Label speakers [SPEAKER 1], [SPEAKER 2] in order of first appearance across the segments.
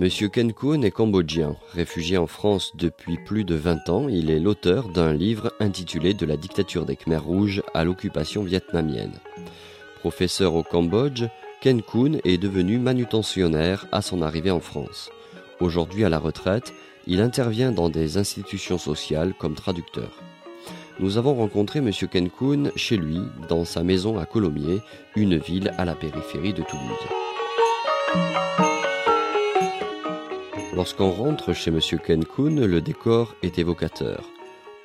[SPEAKER 1] Monsieur Ken Kun est cambodgien. Réfugié en France depuis plus de 20 ans, il est l'auteur d'un livre intitulé De la dictature des Khmers rouges à l'occupation vietnamienne. Professeur au Cambodge, Ken Kun est devenu manutentionnaire à son arrivée en France. Aujourd'hui à la retraite, il intervient dans des institutions sociales comme traducteur. Nous avons rencontré M. Ken Kun chez lui, dans sa maison à Colomiers, une ville à la périphérie de Toulouse. Lorsqu'on rentre chez M. Ken Kun, le décor est évocateur.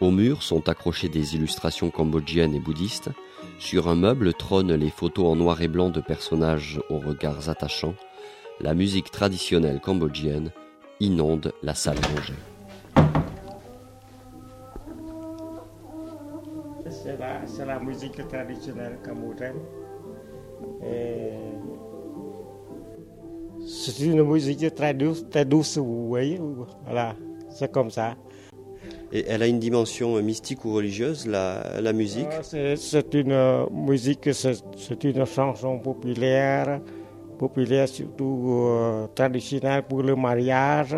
[SPEAKER 1] Aux murs sont accrochées des illustrations cambodgiennes et bouddhistes. Sur un meuble trônent les photos en noir et blanc de personnages aux regards attachants. La musique traditionnelle cambodgienne inonde la salle rangée.
[SPEAKER 2] C'est la, musique traditionnelle cambodgienne. C'est une musique très douce, très douce, vous voyez. Voilà, c'est comme ça.
[SPEAKER 1] Et elle a une dimension mystique ou religieuse, la, la musique?
[SPEAKER 2] Ah, C'est une musique, c'est une chanson populaire, populaire surtout euh, traditionnelle pour le mariage,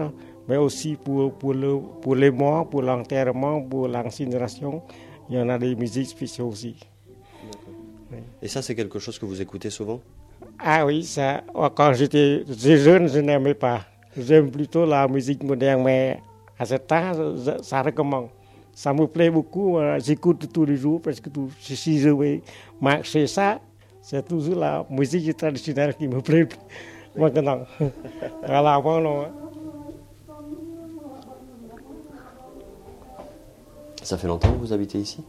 [SPEAKER 2] mais aussi pour, pour, le, pour les morts, pour l'enterrement, pour l'incinération. Il y en a des musiques spéciales aussi.
[SPEAKER 1] Et ça, c'est quelque chose que vous écoutez souvent?
[SPEAKER 2] Ah oui, ça, oh, quand j'étais jeune, je n'aimais pas. J'aime plutôt la musique moderne, mais à ce temps, ça recommence. Ça me plaît beaucoup, euh, j'écoute tous les jours, parce que tout, si je vais marcher ça, c'est toujours la musique traditionnelle qui me plaît maintenant. voilà, bon,
[SPEAKER 1] Ça fait longtemps que vous habitez ici?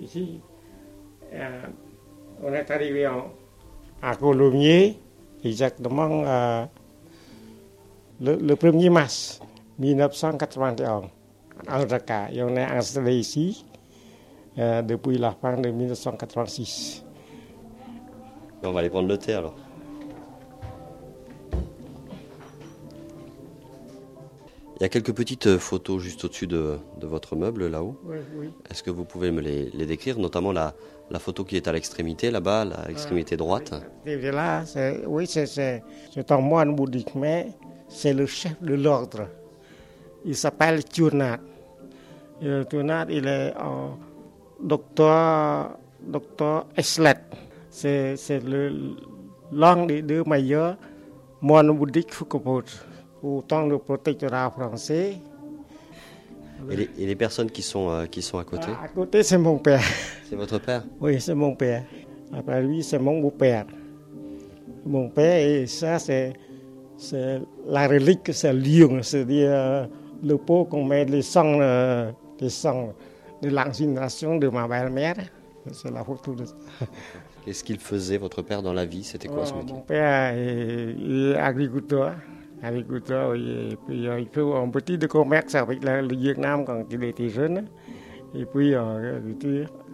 [SPEAKER 2] Ici, euh, on est arrivé en à Colomiers, exactement euh, le, le, 1er mars 1981, en Raqqa. Et on est installé ici euh, depuis la fin de 1986.
[SPEAKER 1] On va aller prendre le thé alors. Il y a quelques petites photos juste au-dessus de, de, votre meuble là-haut.
[SPEAKER 2] Oui, oui.
[SPEAKER 1] Est-ce que vous pouvez me les, les décrire, notamment la, la photo qui est à l'extrémité là-bas, à l'extrémité droite
[SPEAKER 2] là, Oui, c'est un moine bouddhique, mais c'est le chef de l'ordre. Il s'appelle Turnat. Turnat, il est un docteur, docteur Eslet. C'est l'un des deux meilleurs moines bouddhiques Foucault autant le protectorat français.
[SPEAKER 1] Et les, et les personnes qui sont, euh, qui sont à côté
[SPEAKER 2] À côté, c'est mon père.
[SPEAKER 1] C'est votre père?
[SPEAKER 2] Oui, c'est mon père. Après lui, c'est mon beau-père. Mon père, et ça, c'est la relique, c'est lion, c'est-à-dire euh, le pot qu'on met les sangs, euh, les sangs de l'incinération de ma belle-mère. C'est la photo de ça.
[SPEAKER 1] Qu'est-ce qu'il faisait, votre père, dans la vie? C'était quoi ce métier?
[SPEAKER 2] Mon père est agriculteur agriculteur et puis il fait un petit de commerce avec le Vietnam quand il était jeune. Et puis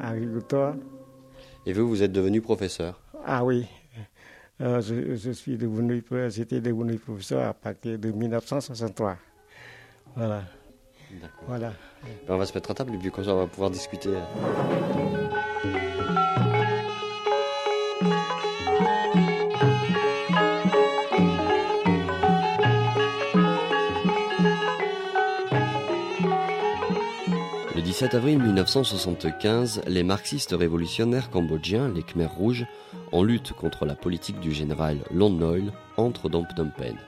[SPEAKER 2] agriculteur.
[SPEAKER 1] Et vous, vous êtes devenu professeur?
[SPEAKER 2] Ah oui. Euh, je, je, suis devenu, j'étais devenu professeur à partir de 1963. Voilà. Voilà.
[SPEAKER 1] Ben, on va se mettre à table et puis comme ça on va pouvoir discuter. 17 avril 1975, les marxistes révolutionnaires cambodgiens, les Khmers rouges, en lutte contre la politique du général Lon Nol, entrent dans Phnom Penh.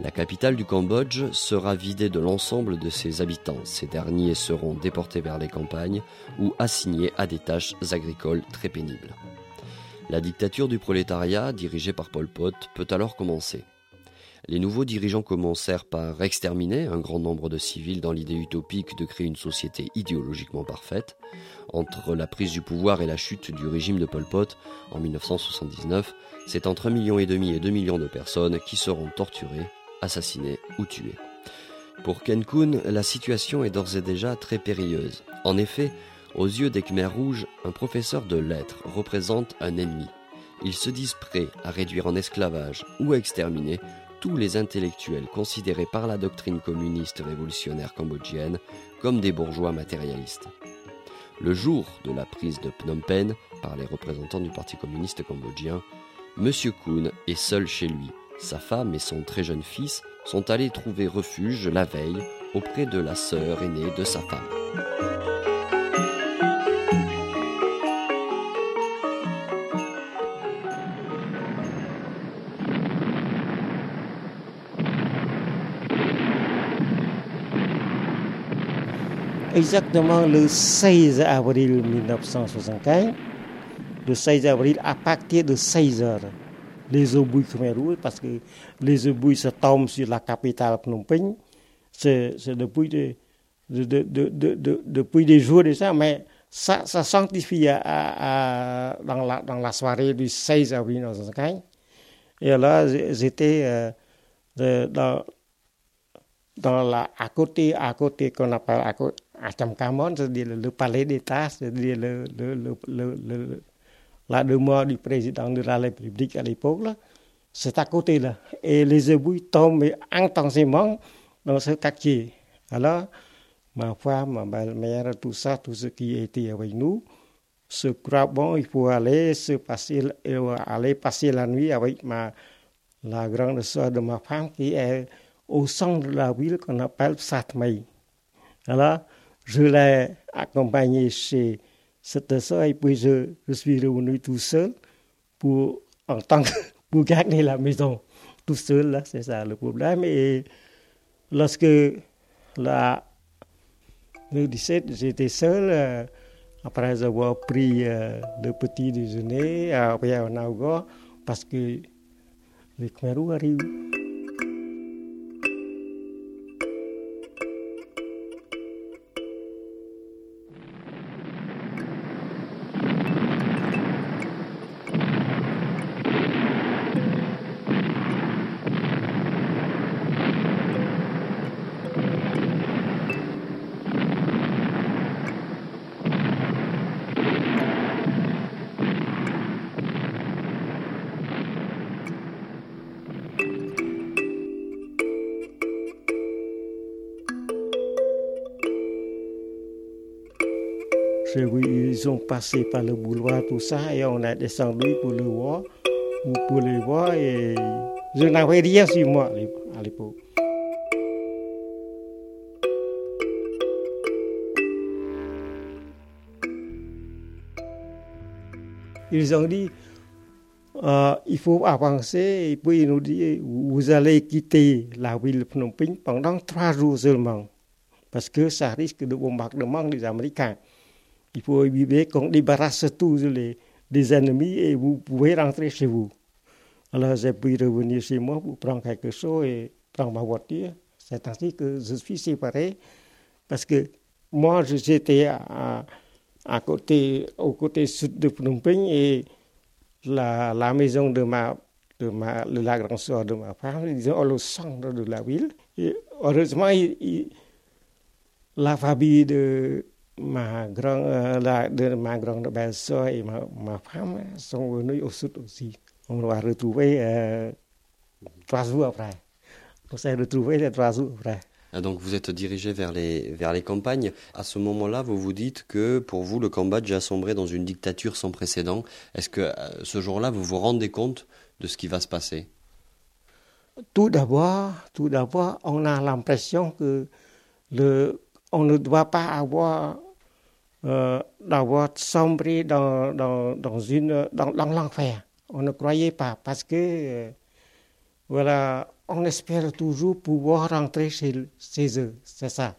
[SPEAKER 1] La capitale du Cambodge sera vidée de l'ensemble de ses habitants. Ces derniers seront déportés vers les campagnes ou assignés à des tâches agricoles très pénibles. La dictature du prolétariat, dirigée par Pol Pot, peut alors commencer. Les nouveaux dirigeants commencèrent par exterminer un grand nombre de civils dans l'idée utopique de créer une société idéologiquement parfaite. Entre la prise du pouvoir et la chute du régime de Pol Pot en 1979, c'est entre un million et demi et 2 millions de personnes qui seront torturées, assassinées ou tuées. Pour Ken Kun, la situation est d'ores et déjà très périlleuse. En effet, aux yeux des Khmers rouges, un professeur de lettres représente un ennemi. Ils se disent prêts à réduire en esclavage ou à exterminer tous les intellectuels considérés par la doctrine communiste révolutionnaire cambodgienne comme des bourgeois matérialistes. Le jour de la prise de Phnom Penh par les représentants du Parti communiste cambodgien, M. Kuhn est seul chez lui, Sa femme et son très jeune fils sont allés trouver refuge la veille auprès de la sœur aînée de sa femme.
[SPEAKER 2] exactement le 16 avril 1975, le 16 avril, à partir de 16 heures, les obus Khmer Rouge, parce que les obus se tombent sur la capitale Phnom Penh, c'est depuis, depuis, des jours déjà, mais ça, ça sanctifie dans, la, soirée du 16 avril 1975. Et là, j'étais euh, dans, dans la, à côté, à côté qu'on appelle à côté, 140 c'est-à-dire le palais d'État, c'est-à-dire la demeure du président de la République à l'époque, c'est à côté là. Et les ébouilles tombent intensément dans ce quartier. Alors, ma femme, ma belle-mère, tout ça, tout ce qui était avec nous, se croit bon, il faut aller, se passer, euh, aller passer la nuit avec ma, la grande soeur de ma femme qui est au centre de la ville qu'on appelle Satmei. Alors, je l'ai accompagné chez cette soeur et puis je, suis revenu tout seul pour, pour garder la maison tout seul, là, c'est ça le problème. Et lorsque la, le 17, j'étais seul, euh, après avoir pris euh, le petit déjeuner à Naogo, parce que les Khmerous arrivent. Ils ont passé par le boulevard, tout ça, et on a descendu pour le voir, ou pour voir, et je n'avais rien sur moi à l'époque. Ils ont dit, euh, il faut avancer, et puis ils nous disent, vous allez quitter la ville de Phnom Penh pendant trois jours seulement, parce que ça risque de bombardement des Américains. Il faut éviter qu'on débarrasse tous les, les ennemis et vous pouvez rentrer chez vous. Alors j'ai pu revenir chez moi pour prendre quelque chose et prendre ma voiture. C'est ainsi que je suis séparé parce que moi j'étais à, à, côté, au côté sud de Phnom Penh et la, la maison de ma de ma, de la grande soeur de ma femme, disons, au centre de la ville. Et heureusement, il, la famille de, ma grande, euh, la, de ma grande belle-sœur et ma, ma, femme sont venus au sud aussi. On va retrouver euh, trois jours après. On s'est retrouvés les trois jours après.
[SPEAKER 1] Donc vous êtes dirigé vers les, vers les campagnes. À ce moment-là, vous vous dites que pour vous, le Cambodge a sombré dans une dictature sans précédent. Est-ce que euh, ce jour-là, vous vous rendez compte de ce qui va se passer?
[SPEAKER 2] Tout d'abord, tout d'abord, on a l'impression que le, on ne doit pas avoir d'avoir sombré dans, l'enfer. On ne croyait pas parce que, voilà, on espère toujours pouvoir rentrer chez, chez eux. C'est ça.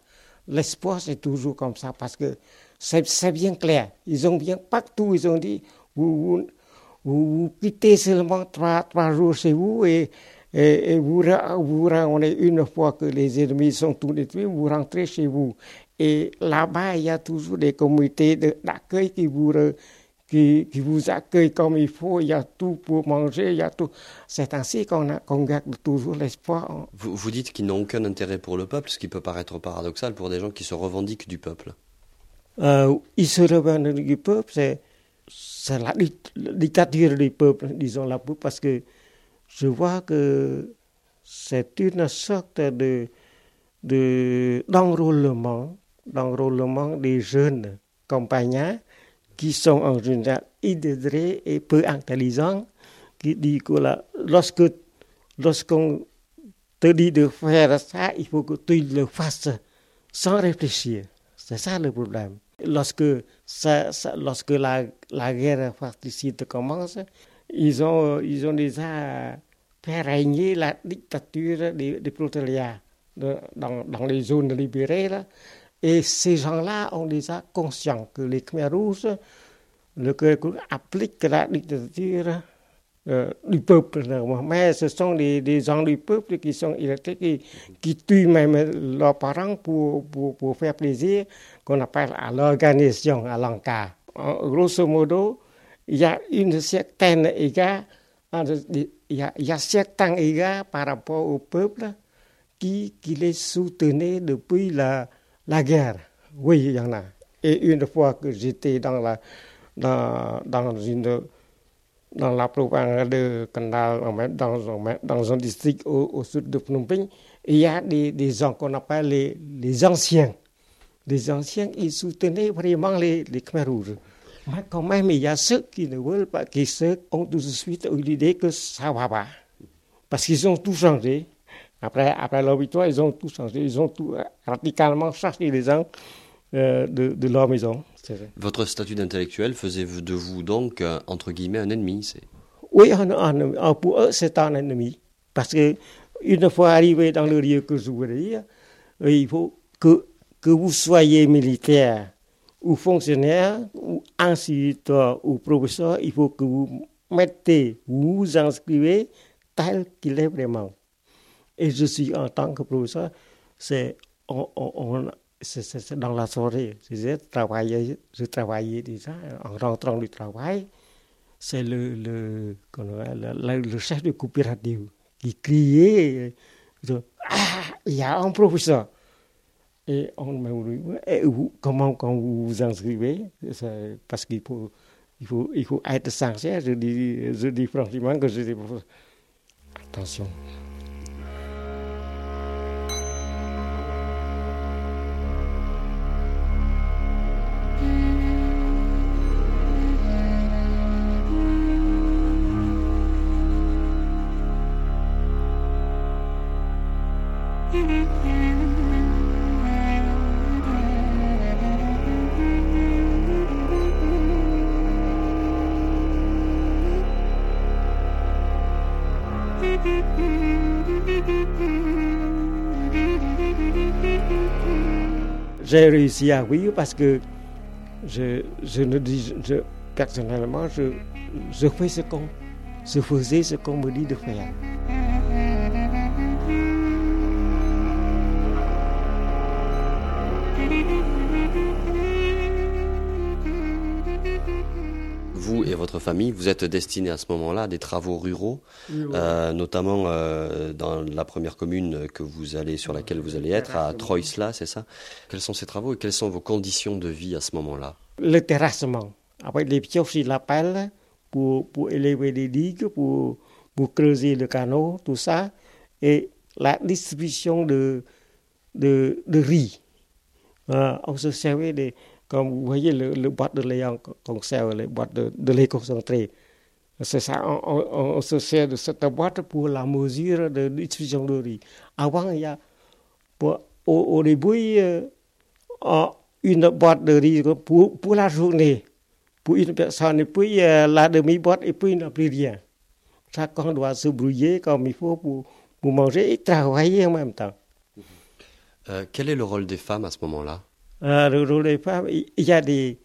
[SPEAKER 2] L'espoir, c'est toujours comme ça parce que c'est bien clair. Ils ont bien partout, ils ont dit, vous, vous, quittez seulement trois, trois jours chez vous et, et, et vous, vous rentrez une fois que les ennemis sont tous détruits, vous rentrez chez vous. Et là-bas, il y a toujours des communautés d'accueil qui vous, qui, qui, vous accueillent comme il faut. Il y a tout pour manger, il y a tout. C'est ainsi qu'on qu garde toujours l'espoir.
[SPEAKER 1] Vous, vous dites qu'ils n'ont aucun intérêt pour le peuple, ce qui peut paraître paradoxal pour des gens qui se revendiquent du peuple.
[SPEAKER 2] Euh, ils se revendiquent du peuple, c'est la, la dictature du peuple, disons la parce que je vois que c'est une sorte de d'enrôlement d'enrôlement des jeunes compagnons qui sont en général illettrés et peu intelligents, qui dit que là, lorsque lorsqu'on te dit de faire ça, il faut que tu le fasses sans réfléchir. C'est ça le problème. Lorsque, ça, lorsque la, la guerre fratricide commence, ils ont, ils ont déjà fait régner la dictature des, des prolétariats dans, dans, les zones libérées. Et ces gens-là ont déjà conscience que les Khmer rouges le, appliquent la dictature euh, du peuple. Mais ce sont des, gens du peuple qui sont électriques, qui, qui tuent même leurs parents pour, pour, pour faire plaisir, qu'on appelle à l'organisation, à l'encart. Grosso modo, il y a une certaine égard, il y a, il y a certains égards par rapport au peuple qui, qui les soutenait depuis la, la guerre. Oui, il y en a. Et une fois que j'étais dans la, dans, dans la province de Kandal, dans, dans un district au, sud de Phnom Penh, il y a des, des gens qu'on appelle les, les, anciens. Les anciens, ils soutenaient vraiment les, les Khmer rouges. Mais quand même, il y a ceux qui ne veulent pas, qui ceux ont tout de suite eu l'idée que ça va pas. Parce qu'ils ont tout changé. Après, après leur victoire, ils ont tout changé. Ils ont tout radicalement changé les gens euh, de, de leur maison.
[SPEAKER 1] Votre statut d'intellectuel faisait de vous donc, euh, entre guillemets, un ennemi
[SPEAKER 2] Oui, un, un, un, pour eux, c'est un ennemi. Parce que une fois arrivé dans le lieu que je voulais dire, il faut que, que vous soyez militaire ou fonctionnaire, ou instituteur ou professeur, il faut que vous mettez, vous vous inscrivez tel qu'il est vraiment. Et je suis en tant que professeur, c'est on, on, dans la soirée. Je travaillais, je déjà en rentrant du travail. C'est le, le, le, le, chef de coopérative qui criait Ah, il y a un professeur. Et on m'a dit comment quand vous vous inscrivez? Parce qu'il faut, il faut, il faut être sincère. Je dis, je dis franchement que je dis attention. J'ai réussi à vivre parce que je, je ne dis, je, personnellement, je, je fais ce qu'on, je faisais ce qu'on me dit de faire.
[SPEAKER 1] Et votre famille, vous êtes destiné à ce moment-là à des travaux ruraux, euh, notamment euh, dans la première commune que vous allez, sur laquelle vous allez être, à Troisla, c'est ça? Quels sont ces travaux et quelles sont vos conditions de vie à ce moment-là?
[SPEAKER 2] Le terrassement, avec les pioches et la pelle pour, pour élever les digues, pour, pour creuser le canot, tout ça, et la distribution de, de, de riz. Euh, on se servait des comme vous voyez le, le boîte de conserve, les boîtes de, de lait concentré. C'est ça, on, on, on, se sert de cette boîte pour la mesure de diffusion de riz. Avant, il y a, pour, au, au, début, euh, une boîte de riz pour, pour la journée, pour une personne, et puis euh, la demi-boîte, et puis il n'y a plus rien. Chacun doit se brouiller comme il faut pour, pour manger et travailler en même temps.
[SPEAKER 1] Euh, quel est le rôle des femmes à ce moment-là?
[SPEAKER 2] Le rôle des femmes, il y a des,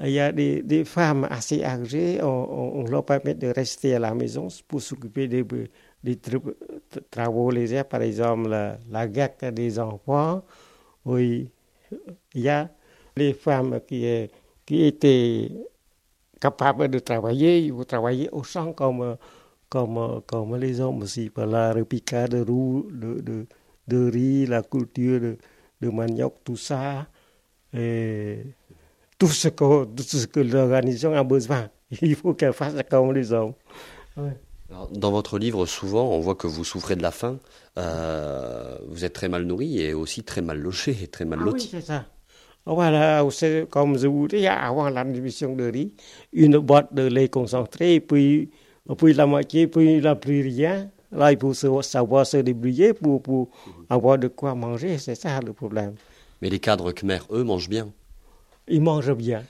[SPEAKER 2] il y a des, femmes assez âgées, on, on, leur permet de rester à la maison pour s'occuper des, des travaux légers, par exemple la, la des enfants. Oui, il y a les femmes qui, qui étaient capables de travailler, ils travailler au champ comme, comme, comme les hommes aussi, par la repiquade de, roux, de, de, de riz, la culture de, de manioc, tout ça et tout ce que, tout ce que l'organisation a besoin. Il faut qu'elle fasse comme les hommes.
[SPEAKER 1] Ouais. Alors, dans votre livre, souvent, on voit que vous souffrez de la faim. Euh, vous êtes très mal nourri et aussi très mal logé et très mal
[SPEAKER 2] ah
[SPEAKER 1] loti.
[SPEAKER 2] Oui, c'est ça. Voilà, comme je vous dis, avant la distribution de riz, une boîte de lait concentré, puis, puis la moitié, puis il n'y a plus rien. Là, il faut savoir se débrouiller pour, pour avoir de quoi manger, c'est ça le problème.
[SPEAKER 1] Mais les cadres Khmer, eux, mangent bien.
[SPEAKER 2] Ils mangent bien.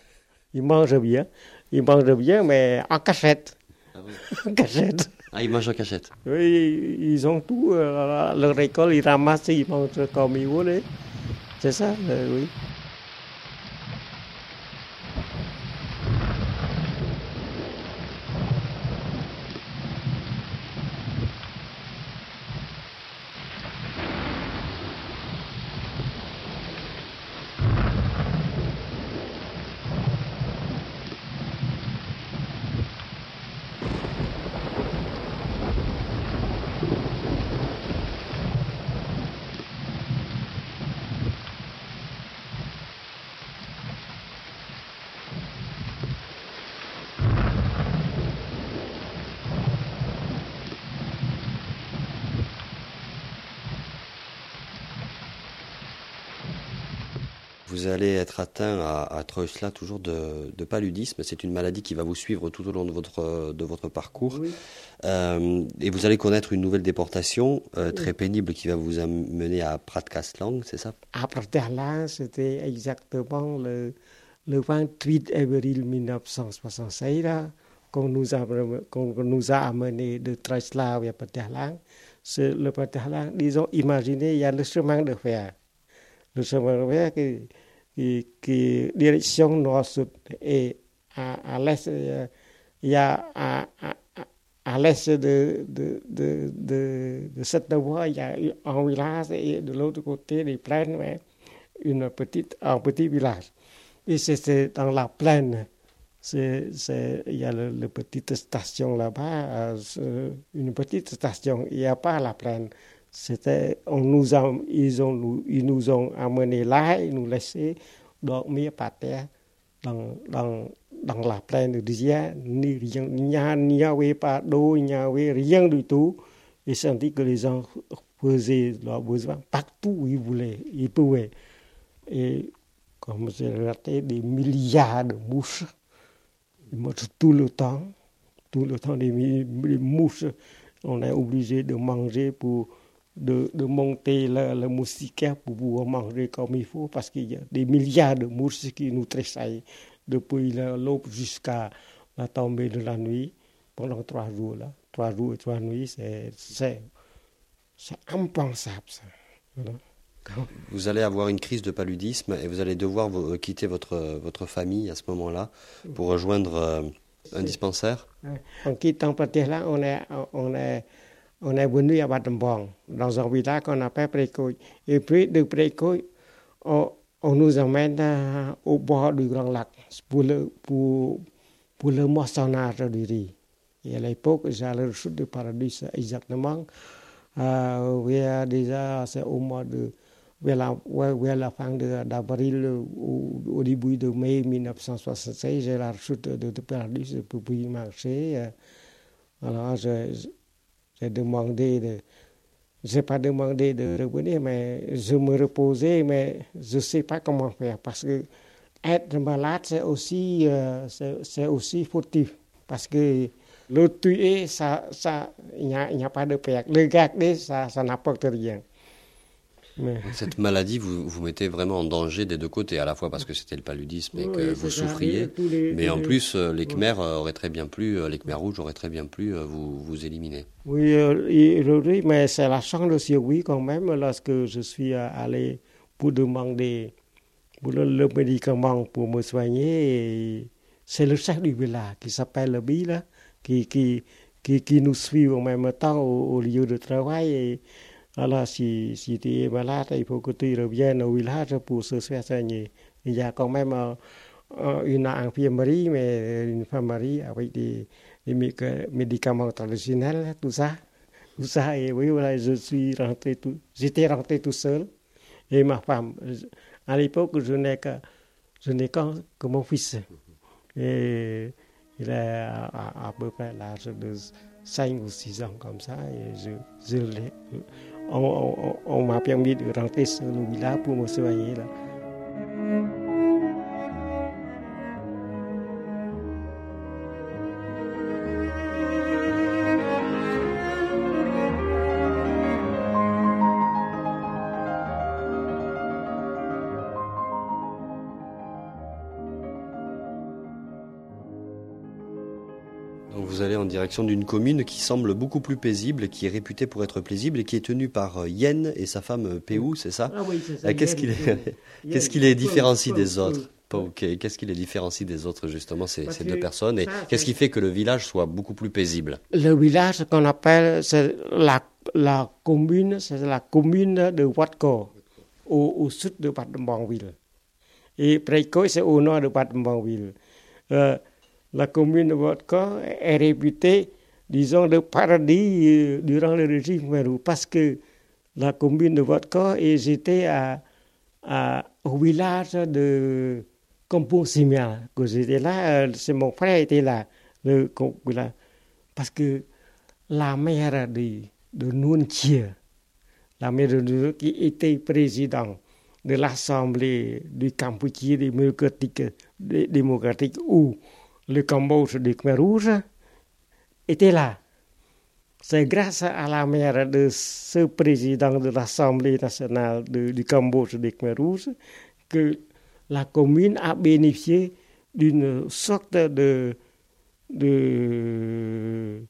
[SPEAKER 2] Ils mangent bien. Ils mangent bien, mais en cachette.
[SPEAKER 1] Ah
[SPEAKER 2] en cachette.
[SPEAKER 1] Ah, ils mangent en cachette.
[SPEAKER 2] Oui, ils ont tout. Euh, leur école, ils ramassent, ils mangent comme ils veulent. C'est ça, euh, oui.
[SPEAKER 1] Vous allez être atteint à, à Treusla toujours de, de paludisme. C'est une maladie qui va vous suivre tout au long de votre, de votre parcours.
[SPEAKER 2] Oui.
[SPEAKER 1] Euh, et vous allez connaître une nouvelle déportation euh, très pénible qui va vous amener à Pratkastlang, c'est ça?
[SPEAKER 2] À Pratkastlang, c'était exactement le, le 28 avril 1966 qu'on nous, a, qu'on nous a amené de Treusla vers Pratkastlang. Le Pratkastlang, disons, imaginez, il y a le chemin de fer. Le chemin de fer qui qui, qui direction nord-sud et à, l'est, il y a à, l'est de, de, de, de, cette voie, il y a un village et de l'autre côté des plaines, une petite, un petit village. Et c'est dans la plaine. C'est, c'est, il y a le petite station là-bas, euh, une petite station. Il n'y a pas la plaine. On nous a, ils, nous ont amenés là, ils nous laissaient dormir par terre dans, dans, dans la plaine désert. Il n'y avait pas d'eau, il n'y avait rien du tout. Et senti que les gens faisaient leurs besoins partout où ils voulaient, ils pouvaient. Et comme j'ai raté des milliards de mouches, tout le temps, tout le temps des, des mouches, on est obligé de manger pour de, de monter le, le moustiquaire pour pouvoir manger comme il faut parce qu'il y a des milliards de mouches qui nous tressaillent depuis l'aube jusqu'à la tombée de la nuit pendant trois jours. Là. Trois jours et trois nuits, c'est impensable. Ça. Voilà.
[SPEAKER 1] Vous allez avoir une crise de paludisme et vous allez devoir vous, quitter votre, votre famille à ce moment-là pour rejoindre euh, un dispensaire?
[SPEAKER 2] En quittant là, on est, on est on est venu à Batambong, dans un village qu'on appelle Précoy. Et puis de Précoy, on, nous emmène au bord du Grand Lac pour le, pour, pour le moissonnage du riz. Et à l'époque, le chute de paradis exactement. Euh, vers déjà, c'est au mois de. vers la, la fin d'avril, au, au, début de mai 1966, j'ai la chute de, de paradis pour pouvoir marcher. Alors, je, j'ai demandé de. Je n'ai pas demandé de revenir, mais je me reposais, mais je ne sais pas comment faire. Parce que être malade, c'est aussi, euh, c'est aussi fautif. Parce que le tuer, ça, ça, il n'y a, a, pas de perte. Le garder, ça, ça n'apporte rien.
[SPEAKER 1] Mais... Cette maladie vous, vous mettez vraiment en danger des deux côtés, à la fois parce que c'était le paludisme et que
[SPEAKER 2] oui,
[SPEAKER 1] vous souffriez,
[SPEAKER 2] les,
[SPEAKER 1] mais en plus euh, les Khmers euh, auraient très bien pu, euh, les Khmers rouges auraient très bien pu vous, vous éliminer.
[SPEAKER 2] Oui, oui mais c'est la chance de survie quand même lorsque je suis allé pour demander pour le, le médicament pour me soigner. C'est le chef du village qui s'appelle le Bi, là, qui, qui, qui, qui, nous suit en même temps au, au lieu de travail. Et, alors, si, si tu es malade, il faut que tu reviennes au village pour se faire soigner. Il y a quand même euh, une infirmerie, mais une infirmerie avec des, médicaments traditionnels, tout ça. Tout ça, et oui, voilà, je suis rentré tout, j'étais rentré tout seul. Et ma femme, à l'époque, je n'ai que, je n'ai que, que mon fils. Et il à, à, à peu près l'âge de 5 ou 6 ans comme ça, et je, je l'ai on, on, on m'a permis de rentrer sur le village pour me soigner. Là.
[SPEAKER 1] Direction d'une commune qui semble beaucoup plus paisible, qui est réputée pour être paisible et qui est tenue par euh, Yen et sa femme euh, Peu, c'est ça
[SPEAKER 2] Ah oui, c'est ça.
[SPEAKER 1] Qu'est-ce qu'il qu'est-ce qui les différencie des autres qu'est-ce qui les différencie des autres justement ces, ces deux personnes et qu'est-ce qui fait que le village soit beaucoup plus paisible?
[SPEAKER 2] Le village qu'on appelle c'est la, la commune, c'est la commune de Watco, au, au sud de Bad Et Preikoy, c'est au nord de euh, la commune de Watco est réputée, disons, de paradis euh, durant le régime Meru parce que la commune de Watco était à, à, au village de Compo Simia, j'étais là, euh, c'est mon frère était là, le, là, parce que la mère de, de Nguyen Chia, la mère de Nguyen qui était président de l'Assemblée du Campuchie démocratique, démocratique où le Cambodge du Khmer Rouge était là. C'est grâce à la mère de ce président de l'Assemblée nationale du Cambodge du Khmer Rouge que la commune a bénéficié d'une sorte de, de,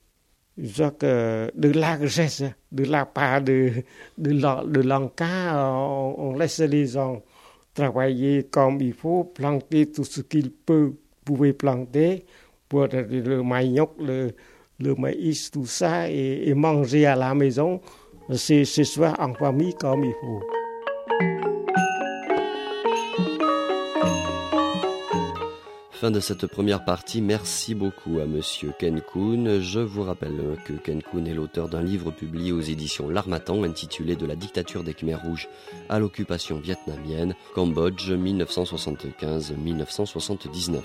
[SPEAKER 2] de largesse de la part de, de, de l'Anka. On, on, laisse les gens travailler comme il faut, planter tout ce qu'ils peuvent, pouvaient planter pour le manioc, le, le maïs, tout ça, et, et manger à la maison, c'est ce soir en famille comme il faut.
[SPEAKER 1] Fin de cette première partie, merci beaucoup à monsieur Ken Kun. Je vous rappelle que Ken Kun est l'auteur d'un livre publié aux éditions L'Armatan intitulé De la dictature des Khmers rouges à l'occupation vietnamienne, Cambodge 1975-1979.